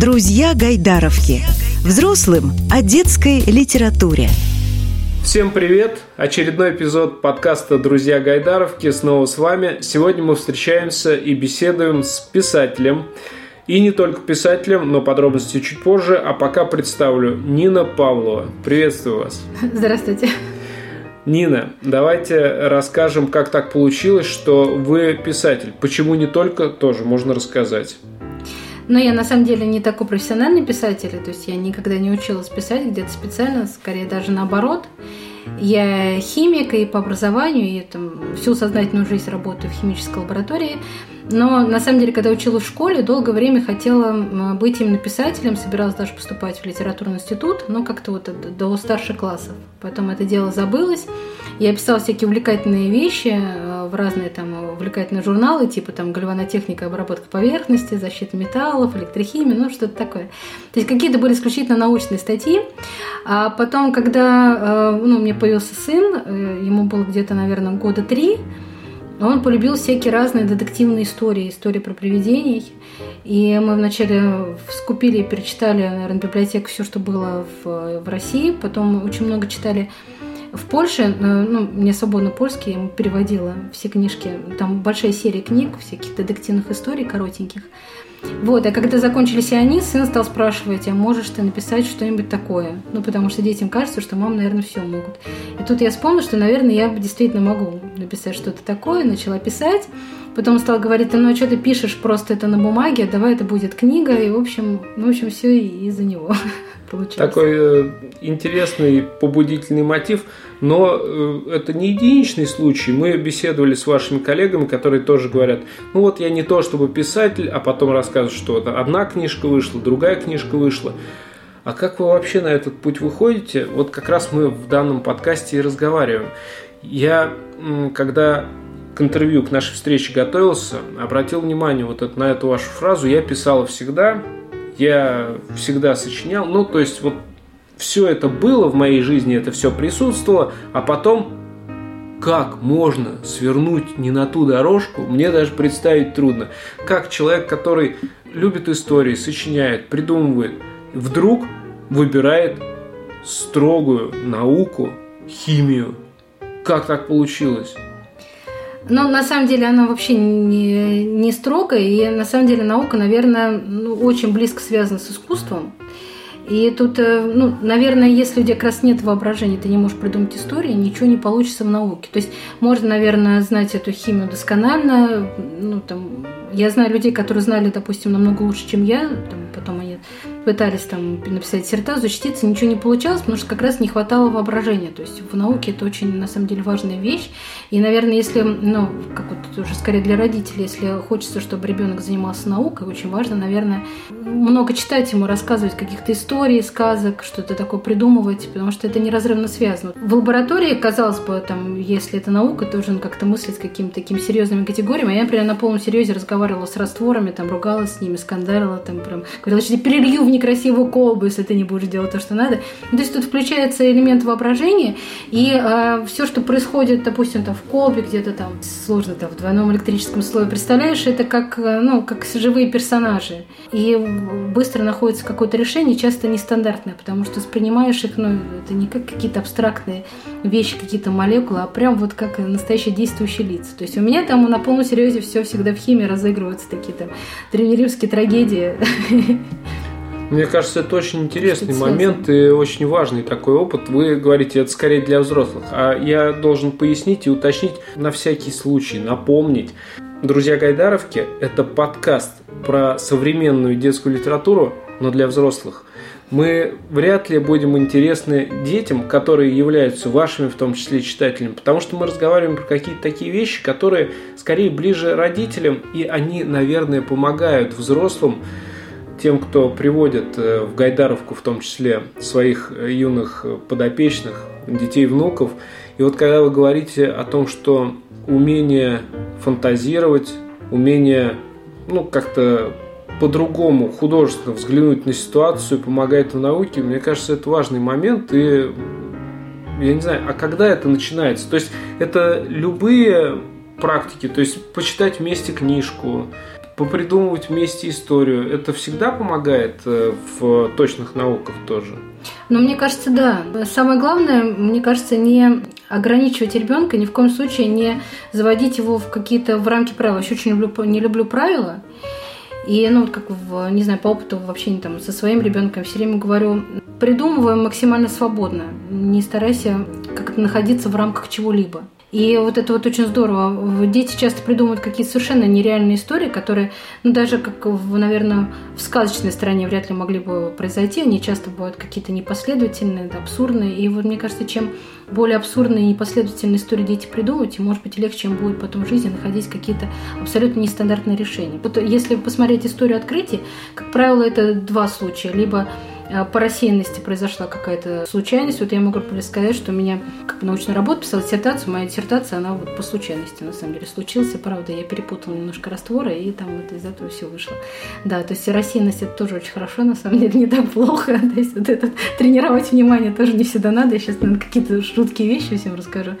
Друзья Гайдаровки. Взрослым о детской литературе. Всем привет! Очередной эпизод подкаста «Друзья Гайдаровки» снова с вами. Сегодня мы встречаемся и беседуем с писателем. И не только писателем, но подробности чуть позже. А пока представлю Нина Павлова. Приветствую вас. Здравствуйте. Нина, давайте расскажем, как так получилось, что вы писатель. Почему не только, тоже можно рассказать. Но я на самом деле не такой профессиональный писатель, то есть я никогда не училась писать где-то специально, скорее даже наоборот. Я химик и по образованию, и там, всю сознательную жизнь работаю в химической лаборатории. Но на самом деле, когда училась в школе, долгое время хотела быть именно писателем, собиралась даже поступать в литературный институт, но как-то вот до старших классов. Потом это дело забылось. Я писала всякие увлекательные вещи э, в разные там увлекательные журналы, типа там гальванотехника, обработка поверхности, защита металлов, электрохимия, ну что-то такое. То есть какие-то были исключительно научные статьи. А потом, когда э, ну, у меня появился сын, э, ему было где-то, наверное, года три, он полюбил всякие разные детективные истории, истории про привидений. И мы вначале скупили и перечитали, наверное, библиотеку все, что было в, в России. Потом очень много читали в Польше, э, ну, мне свободно польский, я переводила все книжки. Там большая серия книг, всяких детективных историй коротеньких. Вот, а когда закончились и они, сын стал спрашивать, а можешь ты написать что-нибудь такое? Ну, потому что детям кажется, что мам, наверное, все могут. И тут я вспомнила, что, наверное, я действительно могу написать что-то такое, начала писать. Потом стал говорить, ну а что ты пишешь просто это на бумаге, давай это будет книга, и в общем, в общем все из-за него получилось. Такой э, интересный побудительный мотив, но э, это не единичный случай. Мы беседовали с вашими коллегами, которые тоже говорят, ну вот я не то чтобы писатель, а потом рассказывают, что одна книжка вышла, другая книжка вышла. А как вы вообще на этот путь выходите? Вот как раз мы в данном подкасте и разговариваем. Я, когда к интервью, к нашей встрече готовился, обратил внимание вот это, на эту вашу фразу. Я писал всегда, я всегда сочинял. Ну, то есть вот все это было в моей жизни, это все присутствовало, а потом как можно свернуть не на ту дорожку, мне даже представить трудно. Как человек, который любит истории, сочиняет, придумывает, вдруг выбирает строгую науку, химию. Как так получилось? Но на самом деле она вообще не, не строгая, и на самом деле наука, наверное, ну, очень близко связана с искусством. И тут, э, ну, наверное, если у тебя как раз нет воображения, ты не можешь придумать истории, ничего не получится в науке. То есть можно, наверное, знать эту химию досконально. Ну, там, я знаю людей, которые знали, допустим, намного лучше, чем я. Там, потом они пытались там написать диссертацию, защититься, ничего не получалось, потому что как раз не хватало воображения. То есть в науке это очень, на самом деле, важная вещь. И, наверное, если, ну, как вот уже скорее для родителей, если хочется, чтобы ребенок занимался наукой, очень важно, наверное, много читать ему, рассказывать каких-то историй, сказок, что-то такое придумывать, потому что это неразрывно связано. В лаборатории, казалось бы, там, если это наука, то должен как-то мыслить какими-то такими серьезными категориями. А я, например, на полном серьезе разговаривала с растворами, там, ругалась с ними, скандалила, там, прям, говорила, что перелью в некрасивую колбу, если ты не будешь делать то, что надо. Ну, то есть тут включается элемент воображения, и э, все, что происходит, допустим, там в колбе, где-то там сложно там в двойном электрическом слое, представляешь, это как, э, ну, как живые персонажи. И быстро находится какое-то решение, часто нестандартное, потому что воспринимаешь их, ну, это не как какие-то абстрактные вещи, какие-то молекулы, а прям вот как настоящие действующие лица. То есть у меня там на полном серьезе все всегда в химии разыгрываются такие там древнеримские трагедии. Мне кажется, это очень интересный момент и очень важный такой опыт. Вы говорите, это скорее для взрослых. А я должен пояснить и уточнить на всякий случай, напомнить. Друзья Гайдаровки – это подкаст про современную детскую литературу, но для взрослых. Мы вряд ли будем интересны детям, которые являются вашими, в том числе, читателями, потому что мы разговариваем про какие-то такие вещи, которые скорее ближе родителям, и они, наверное, помогают взрослым тем, кто приводит э, в Гайдаровку, в том числе своих э, юных подопечных, детей, внуков. И вот когда вы говорите о том, что умение фантазировать, умение ну, как-то по-другому художественно взглянуть на ситуацию помогает в науке, мне кажется, это важный момент. И я не знаю, а когда это начинается? То есть это любые практики, то есть почитать вместе книжку, попридумывать вместе историю. Это всегда помогает э, в точных науках тоже. Ну, мне кажется, да. Самое главное, мне кажется, не ограничивать ребенка, ни в коем случае не заводить его в какие-то в рамки правил. Я очень люблю, не люблю правила. И, ну, вот как, в, не знаю, по опыту в общении там, со своим ребенком все время говорю, придумываем максимально свободно, не старайся как-то находиться в рамках чего-либо. И вот это вот очень здорово. Дети часто придумывают какие-то совершенно нереальные истории, которые, ну, даже как, в, наверное, в сказочной стране вряд ли могли бы произойти. Они часто бывают какие-то непоследовательные, да, абсурдные. И вот мне кажется, чем более абсурдные и непоследовательные истории дети придумывают, тем, может быть, легче им будет потом в жизни находить какие-то абсолютно нестандартные решения. Вот если посмотреть историю открытий, как правило, это два случая. Либо по рассеянности произошла какая-то случайность. Вот я могу сказать, что у меня как научная работа писала диссертацию, моя диссертация, она вот по случайности на самом деле случилась. Правда, я перепутала немножко растворы, и там вот из этого все вышло. Да, то есть рассеянность это тоже очень хорошо, на самом деле, не так плохо. То есть вот это тренировать внимание тоже не всегда надо. Я сейчас, наверное, какие-то жуткие вещи всем расскажу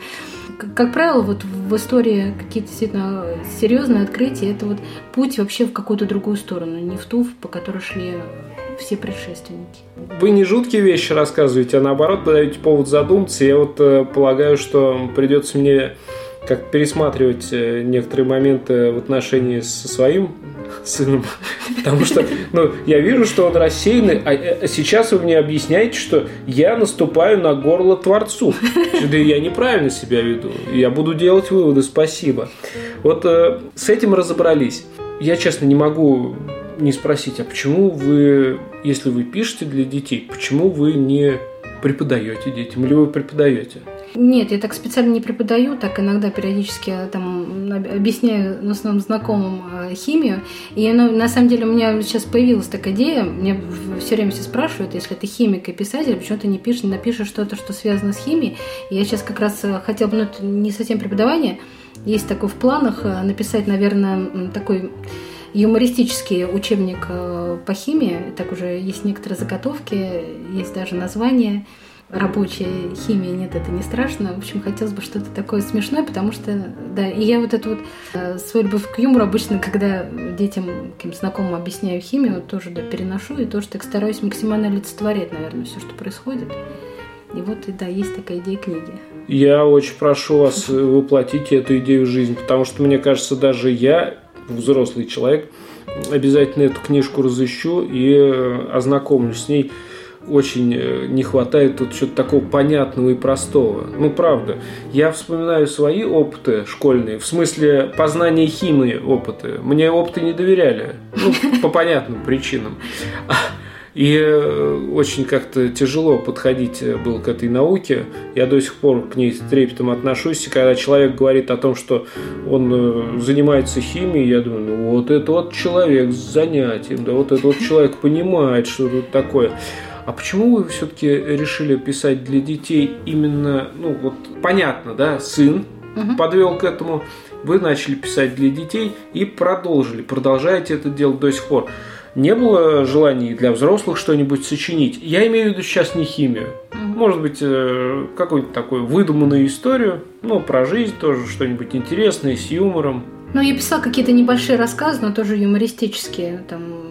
как правило, вот в истории какие-то действительно серьезные открытия, это вот путь вообще в какую-то другую сторону, не в ту, по которой шли все предшественники. Вы не жуткие вещи рассказываете, а наоборот даете повод задуматься. Я вот э, полагаю, что придется мне как пересматривать э, некоторые моменты в отношении со своим сыном, потому что ну, я вижу, что он рассеянный, а, а сейчас вы мне объясняете, что я наступаю на горло Творцу. Да я неправильно себя веду, я буду делать выводы, спасибо. Вот э, с этим разобрались. Я, честно, не могу не спросить, а почему вы, если вы пишете для детей, почему вы не преподаете детям или вы преподаете? Нет, я так специально не преподаю, так иногда периодически там объясняю в основном знакомым э, химию. И ну, на самом деле у меня сейчас появилась такая идея, мне все время все спрашивают, если ты химик и писатель, почему ты не пишешь, напишешь что-то, что связано с химией. И я сейчас как раз э, хотела бы, ну это не совсем преподавание, есть такое в планах э, написать, наверное, такой юмористический учебник э, по химии. Так уже есть некоторые заготовки, есть даже название рабочая химия, нет, это не страшно. В общем, хотелось бы что-то такое смешное, потому что, да, и я вот эту вот э, свою любовь к юмору обычно, когда детям, каким знакомым объясняю химию, тоже, да, переношу и тоже так стараюсь максимально олицетворять, наверное, все, что происходит. И вот, да, есть такая идея книги. Я очень прошу вас воплотить эту идею в жизнь, потому что, мне кажется, даже я взрослый человек, обязательно эту книжку разыщу и э, ознакомлюсь с ней. Очень э, не хватает тут чего-то такого понятного и простого. Ну, правда. Я вспоминаю свои опыты школьные, в смысле познания химии опыты. Мне опыты не доверяли. Ну, по понятным причинам. И э, очень как-то тяжело подходить э, было к этой науке. Я до сих пор к ней с трепетом отношусь. И когда человек говорит о том, что он э, занимается химией, я думаю, ну вот это вот человек с занятием, да вот этот вот человек понимает, что тут такое. А почему вы все-таки решили писать для детей именно, ну вот понятно, да, сын угу. подвел к этому, вы начали писать для детей и продолжили, продолжаете это делать до сих пор не было желаний для взрослых что-нибудь сочинить. Я имею в виду сейчас не химию. Может быть, э, какую-то такую выдуманную историю, ну, про жизнь тоже что-нибудь интересное, с юмором. Ну, я писала какие-то небольшие рассказы, но тоже юмористические. Там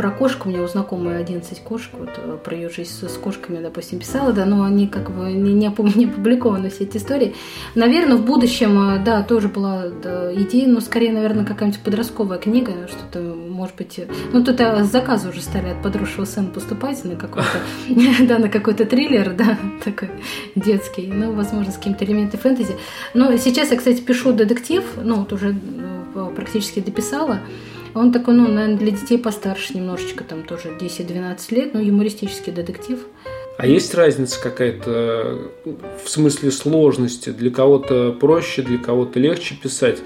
про кошку, у меня у знакомой 11 кошек, вот э, про ее жизнь с, с кошками, допустим, писала, да, но они как бы не, не, не опубликованы, все эти истории. Наверное, в будущем, э, да, тоже была да, идея, но скорее, наверное, какая-нибудь подростковая книга, что-то, может быть, э, ну, тут заказы уже стали от подросшего сына поступать на какой-то, да, на какой-то триллер, да, такой детский, ну, возможно, с какими-то элементами фэнтези. Но сейчас я, кстати, пишу детектив, ну, вот уже практически дописала, он такой, ну, наверное, для детей постарше немножечко, там тоже 10-12 лет, ну, юмористический детектив. А есть разница какая-то в смысле сложности? Для кого-то проще, для кого-то легче писать?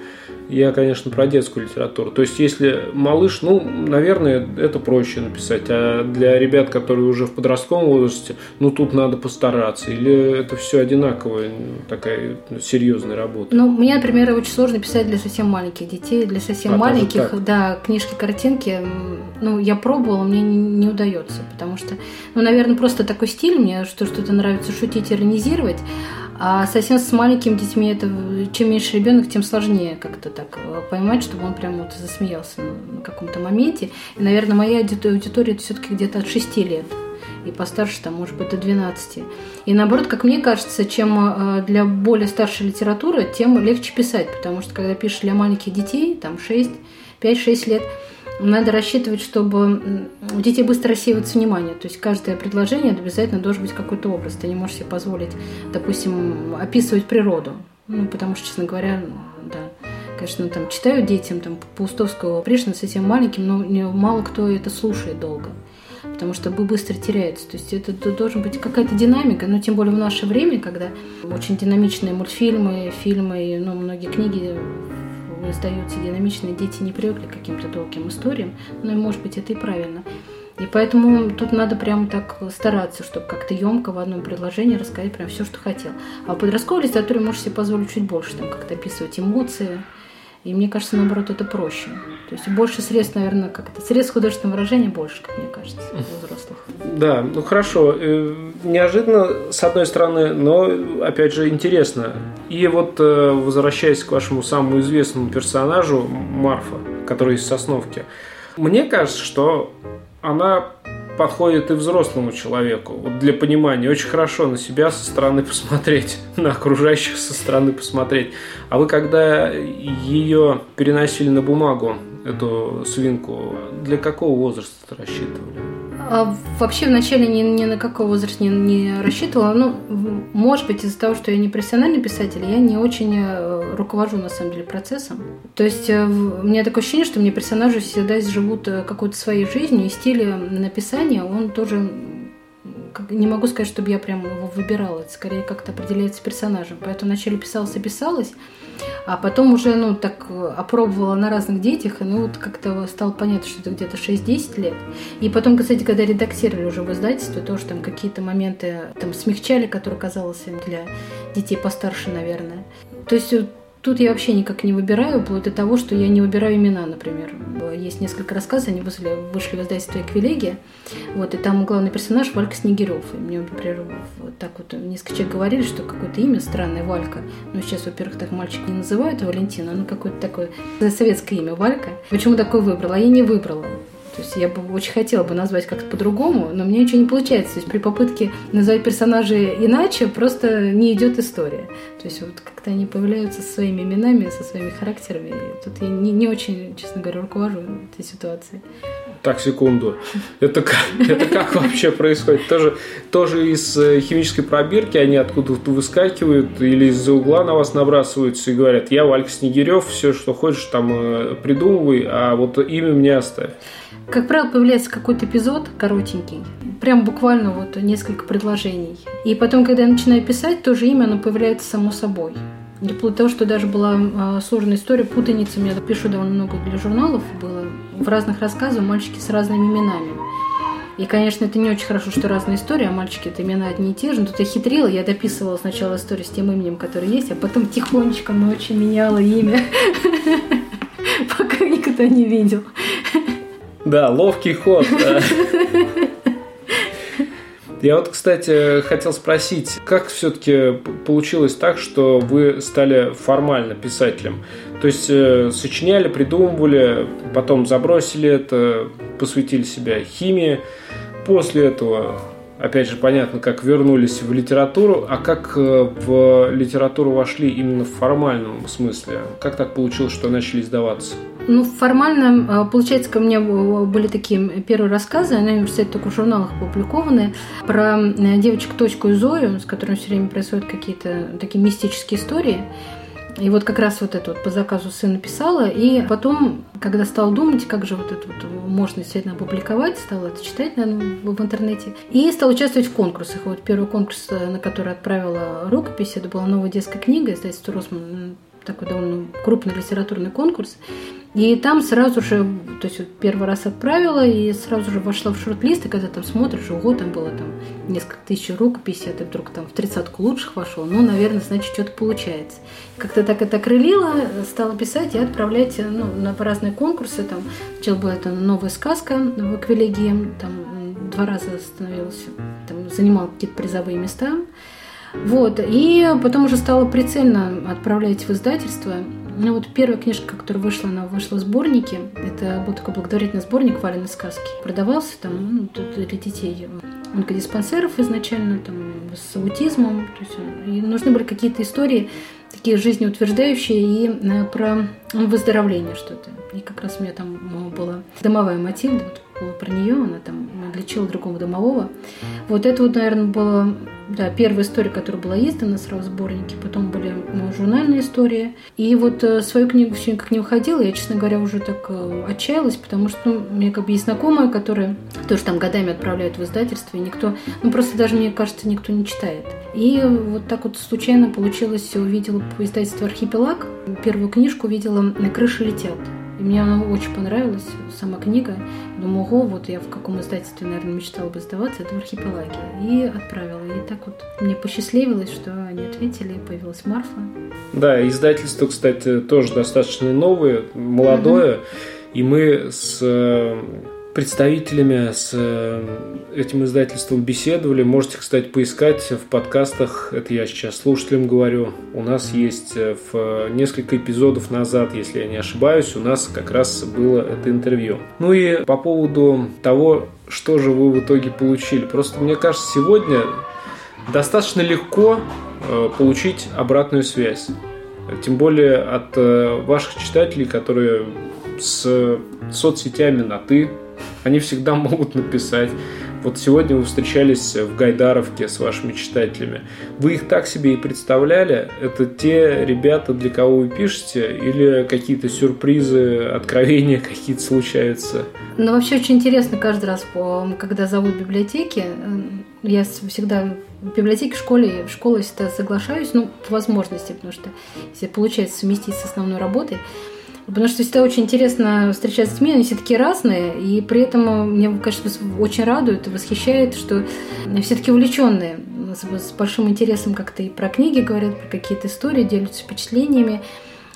Я, конечно, про детскую литературу. То есть, если малыш, ну, наверное, это проще написать. А для ребят, которые уже в подростковом возрасте, ну, тут надо постараться. Или это все одинаковая такая ну, серьезная работа? Ну, мне, например, очень сложно писать для совсем маленьких детей. Для совсем а, маленьких, да, книжки, картинки. Ну, я пробовала, мне не, не удается. Потому что, ну, наверное, просто такой стиль мне, что что-то нравится шутить, иронизировать. А совсем с маленькими детьми это чем меньше ребенок, тем сложнее как-то так э, поймать, чтобы он прям вот засмеялся на каком-то моменте. И, наверное, моя аудитория это все-таки где-то от 6 лет и постарше, там, может быть, до 12. И наоборот, как мне кажется, чем э, для более старшей литературы, тем легче писать, потому что когда пишешь для маленьких детей, там 6, 5-6 лет, надо рассчитывать, чтобы у детей быстро рассеивается внимание. То есть каждое предложение обязательно должен быть какой-то образ. Ты не можешь себе позволить, допустим, описывать природу. Ну, потому что, честно говоря, да, конечно, там читают детям там Паустовского Пришвина совсем маленьким, но мало кто это слушает долго потому что быстро теряется. То есть это должен быть какая-то динамика, но тем более в наше время, когда очень динамичные мультфильмы, фильмы, ну, многие книги издаются динамичные, дети не привыкли к каким-то долгим историям, но, может быть, это и правильно. И поэтому тут надо прям так стараться, чтобы как-то емко в одном предложении рассказать прям все, что хотел. А в подростковой литературе можешь себе позволить чуть больше, там как-то описывать эмоции, и мне кажется, наоборот, это проще. То есть больше средств, наверное, как-то средств художественного выражения больше, как мне кажется, у взрослых. Да, ну хорошо. Э, неожиданно, с одной стороны, но, опять же, интересно. И вот, э, возвращаясь к вашему самому известному персонажу, Марфа, который из Сосновки, мне кажется, что она подходит и взрослому человеку. Вот для понимания очень хорошо на себя со стороны посмотреть, на окружающих со стороны посмотреть. А вы когда ее переносили на бумагу, эту свинку, для какого возраста рассчитывали? А вообще вначале ни, ни на какой возраст не, не рассчитывала. Ну, может быть, из-за того, что я не профессиональный писатель, я не очень э, руковожу, на самом деле, процессом. То есть э, у меня такое ощущение, что мне персонажи всегда живут э, какой-то своей жизнью, и стиль написания, он тоже не могу сказать, чтобы я прям его выбирала. Это скорее как-то определяется персонажем. Поэтому вначале писалось, а потом уже, ну, так опробовала на разных детях, и ну, вот как-то стало понятно, что это где-то 6-10 лет. И потом, кстати, когда редактировали уже в издательстве, тоже там какие-то моменты там смягчали, которые казалось для детей постарше, наверное. То есть Тут я вообще никак не выбираю, вплоть до того, что я не выбираю имена, например. Есть несколько рассказов, они вышли, вышли в издательстве «Эквилегия», вот, и там главный персонаж Валька Снегирев. И мне, например, вот так вот несколько человек говорили, что какое-то имя странное Валька. Но сейчас, во-первых, так мальчик не называют Валентина, оно какое-то такое советское имя Валька. Почему такое выбрала? А я не выбрала. То есть я бы очень хотела бы назвать как-то по-другому, но мне ничего не получается. То есть при попытке назвать персонажей иначе просто не идет история. То есть вот как-то они появляются со своими именами, со своими характерами. И тут я не, не очень, честно говоря, руковожу этой ситуацией. Так, секунду. Это как, это как вообще происходит? Тоже, тоже из э, химической пробирки они откуда-то выскакивают или из-за угла на вас набрасываются и говорят, я Валька Снегирев, все, что хочешь, там э, придумывай, а вот имя мне оставь. Как правило, появляется какой-то эпизод коротенький, прям буквально вот несколько предложений. И потом, когда я начинаю писать, тоже имя, оно появляется само собой. Вплоть до того, что даже была э, сложная история, путаница, я пишу довольно много для журналов, было в разных рассказах мальчики с разными именами. И, конечно, это не очень хорошо, что разные истории, а мальчики это имена одни и те же. Но тут я хитрила, я дописывала сначала историю с тем именем, которое есть, а потом тихонечко ночью меняла имя, пока никто не видел. Да, ловкий ход. Я вот, кстати, хотел спросить, как все-таки получилось так, что вы стали формально писателем? То есть э, сочиняли, придумывали, потом забросили это, посвятили себя химии. После этого опять же, понятно, как вернулись в литературу, а как э, в литературу вошли именно в формальном смысле? Как так получилось, что начали издаваться? Ну, формально, э, получается, ко мне были такие первые рассказы, они университете только в журналах опубликованы, про э, девочек Точку и Зою, с которыми все время происходят какие-то такие мистические истории. И вот как раз вот это вот по заказу сына писала. И потом, когда стала думать, как же вот это вот можно действительно опубликовать, стала это читать наверное, в интернете. И стала участвовать в конкурсах. Вот первый конкурс, на который отправила рукопись, это была новая детская книга издательства Росман такой довольно крупный литературный конкурс. И там сразу же, то есть вот первый раз отправила и сразу же вошла в шорт-лист, и когда там смотришь, ого, там было там несколько тысяч рукописей, а ты вдруг там в тридцатку лучших вошел, ну, наверное, значит, что-то получается. Как-то так это крылила, стала писать и отправлять ну, на разные конкурсы. Там сначала была это новая сказка в Эквилегии, там два раза становилась, там занимал какие-то призовые места. Вот. И потом уже стала прицельно отправлять в издательство. Ну вот первая книжка, которая вышла, она вышла в сборнике. Это был такой благотворительный сборник «Валены сказки». Продавался там ну, для детей онкодиспансеров изначально, там, с аутизмом. То есть, и нужны были какие-то истории такие жизнеутверждающие и э, про выздоровление что-то. И как раз у меня там была домовая Матильда, вот про нее, она там лечила другого домового. Вот это вот, наверное, была да, первая история, которая была издана сразу в сборнике, потом были ну, журнальные истории. И вот э, свою книгу все никак не выходила, я, честно говоря, уже так э, отчаялась, потому что ну, у меня как бы есть знакомая, которая тоже там годами отправляют в издательство, и никто, ну просто даже, мне кажется, никто не читает. И вот так вот случайно получилось, увидела по издательству «Архипелаг», первую книжку увидела «На крыше летят». И мне она очень понравилась, сама книга. Думаю, ого, вот я в каком издательстве, наверное, мечтала бы сдаваться, это в архипелаге. И отправила. И так вот мне посчастливилось, что они ответили, появилась Марфа. Да, издательство, кстати, тоже достаточно новое, молодое. Угу. И мы с э, представителями с э, этим издательством беседовали. Можете, кстати, поискать в подкастах. Это я сейчас слушателям говорю. У нас есть э, в несколько эпизодов назад, если я не ошибаюсь, у нас как раз было это интервью. Ну и по поводу того, что же вы в итоге получили. Просто мне кажется, сегодня достаточно легко э, получить обратную связь. Тем более от ваших читателей, которые с соцсетями на «ты», они всегда могут написать. Вот сегодня вы встречались в Гайдаровке с вашими читателями. Вы их так себе и представляли? Это те ребята, для кого вы пишете? Или какие-то сюрпризы, откровения какие-то случаются? Ну, вообще очень интересно каждый раз, когда зовут библиотеки. Я всегда в библиотеке, в школе, в школу всегда соглашаюсь, ну, по возможности, потому что если получается совместить с основной работой, Потому что всегда очень интересно встречаться с людьми, они все такие разные, и при этом мне, кажется, очень радует и восхищает, что все таки увлеченные, с большим интересом как-то и про книги говорят, про какие-то истории, делятся впечатлениями.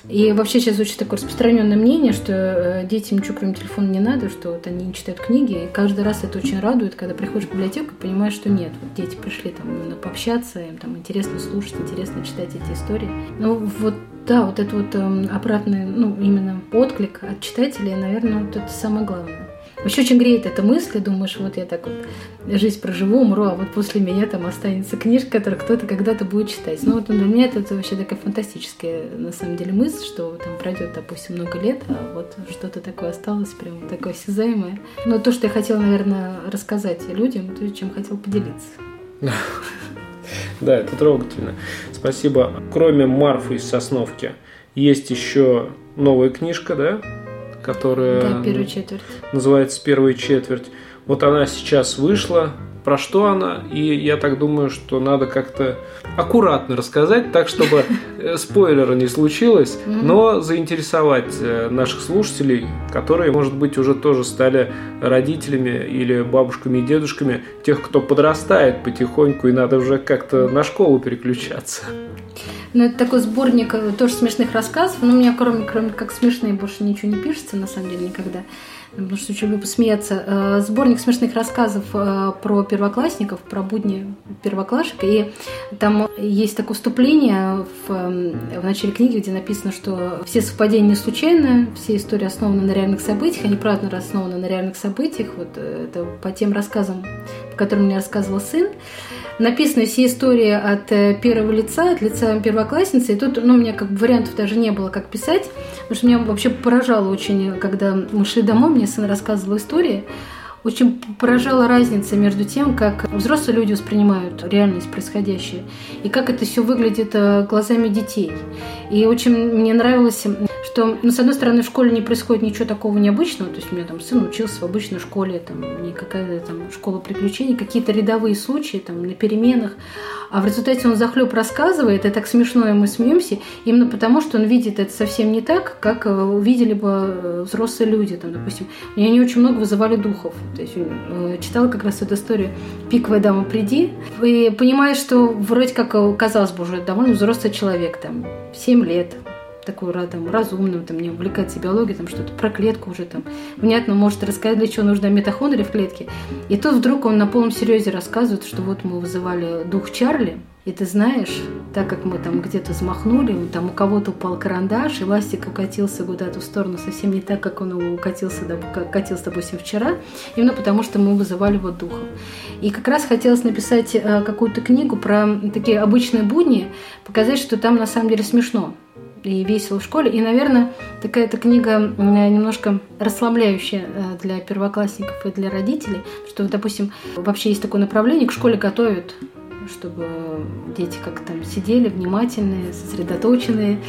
И вообще сейчас очень такое распространенное мнение, что э, детям ничего кроме телефона не надо, что вот они не читают книги. И каждый раз это очень радует, когда приходишь в библиотеку и понимаешь, что нет. Вот дети пришли там именно пообщаться, им там интересно слушать, интересно читать эти истории. Ну вот да, вот это вот э, обратный, ну именно отклик от читателей, наверное, вот это самое главное. Вообще очень греет эта мысль, думаешь, вот я так вот жизнь проживу, умру, а вот после меня там останется книжка, которую кто-то когда-то будет читать. Ну вот для меня это, это вообще такая фантастическая на самом деле мысль, что там пройдет, допустим, много лет, а вот что-то такое осталось, прям такое осязаемое. Но то, что я хотела, наверное, рассказать людям, то, чем хотела поделиться. Да, это трогательно. Спасибо. Кроме Марфы из Сосновки, есть еще новая книжка, да? которая да, первая четверть. называется «Первая четверть». Вот она сейчас вышла, про что она, и я так думаю, что надо как-то аккуратно рассказать, так, чтобы э, спойлера не случилось, но заинтересовать э, наших слушателей, которые, может быть, уже тоже стали родителями или бабушками и дедушками тех, кто подрастает потихоньку, и надо уже как-то на школу переключаться. Ну, это такой сборник э, тоже смешных рассказов. Но у меня, кроме, кроме как смешные, больше ничего не пишется, на самом деле, никогда. Потому что очень люблю посмеяться. Э, сборник смешных рассказов э, про первоклассников, про будни первоклашек. И там есть такое вступление в, в начале книги, где написано, что все совпадения не случайны, все истории основаны на реальных событиях, они правда основаны на реальных событиях. Вот это по тем рассказам, по которым мне рассказывал сын написаны все истории от э, первого лица, от лица первоклассницы. И тут, ну, у меня как бы вариантов даже не было, как писать. Потому что меня вообще поражало очень, когда мы шли домой, мне сын рассказывал истории. Очень поражала разница между тем, как взрослые люди воспринимают реальность происходящее, и как это все выглядит э, глазами детей. И очень мне нравилось, что, ну, с одной стороны, в школе не происходит ничего такого необычного, то есть у меня там сын учился в обычной школе, там не какая-то там школа приключений, какие-то рядовые случаи там на переменах, а в результате он захлеб рассказывает, и так смешно, и мы смеемся, именно потому, что он видит это совсем не так, как э, увидели бы э, взрослые люди, там, допустим. Меня не очень много вызывали духов, то есть э, читала как раз эту историю «Пиковая дама, приди», и понимаешь, что вроде как, казалось бы, уже довольно взрослый человек, там, 7 лет, такой там, разумным, там, не увлекается биологией, там что-то про клетку уже там внятно может рассказать, для чего нужна митохондрия в клетке. И тут вдруг он на полном серьезе рассказывает, что вот мы вызывали дух Чарли, и ты знаешь, так как мы там где-то взмахнули, там у кого-то упал карандаш, и ластик укатился куда-то в сторону совсем не так, как он укатился, как катился, допустим, вчера, именно потому что мы вызывали вот духов. И как раз хотелось написать э, какую-то книгу про такие обычные будни, показать, что там на самом деле смешно и весело в школе. И, наверное, такая-то книга немножко расслабляющая э, для первоклассников и для родителей, что, допустим, вообще есть такое направление, к школе готовят чтобы дети как там сидели внимательные, сосредоточенные.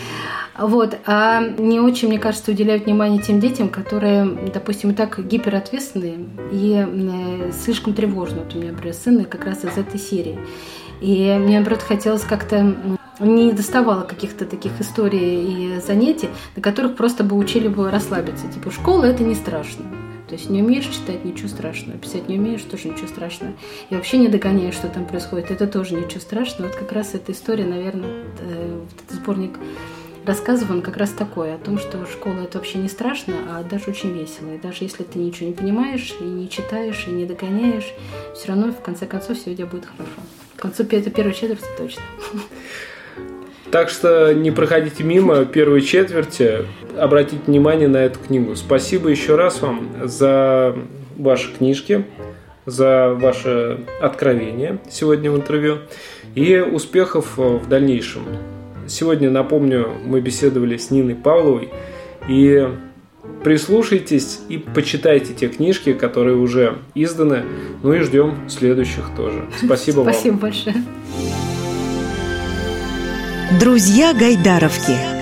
Вот. А не очень, мне кажется, уделяют внимание тем детям, которые, допустим, и так гиперответственные и э, слишком тревожные. Вот у меня, например, сын как раз из этой серии. И мне, наоборот, хотелось как-то не доставало каких-то таких историй и занятий, на которых просто бы учили бы расслабиться. Типа, школа – это не страшно. То есть не умеешь читать, ничего страшного. Писать не умеешь, тоже ничего страшного. И вообще не догоняешь, что там происходит, это тоже ничего страшного. Вот как раз эта история, наверное, э, этот сборник рассказов, он как раз такой, о том, что школа это вообще не страшно, а даже очень весело. И даже если ты ничего не понимаешь, и не читаешь, и не догоняешь, все равно в конце концов все у тебя будет хорошо. К концу это первой четверти точно. Так что не проходите мимо первой четверти, обратите внимание на эту книгу. Спасибо еще раз вам за ваши книжки, за ваше откровение сегодня в интервью и успехов в дальнейшем. Сегодня, напомню, мы беседовали с Ниной Павловой и прислушайтесь и почитайте те книжки, которые уже изданы. Ну и ждем следующих тоже. Спасибо вам. Спасибо большое. Друзья Гайдаровки.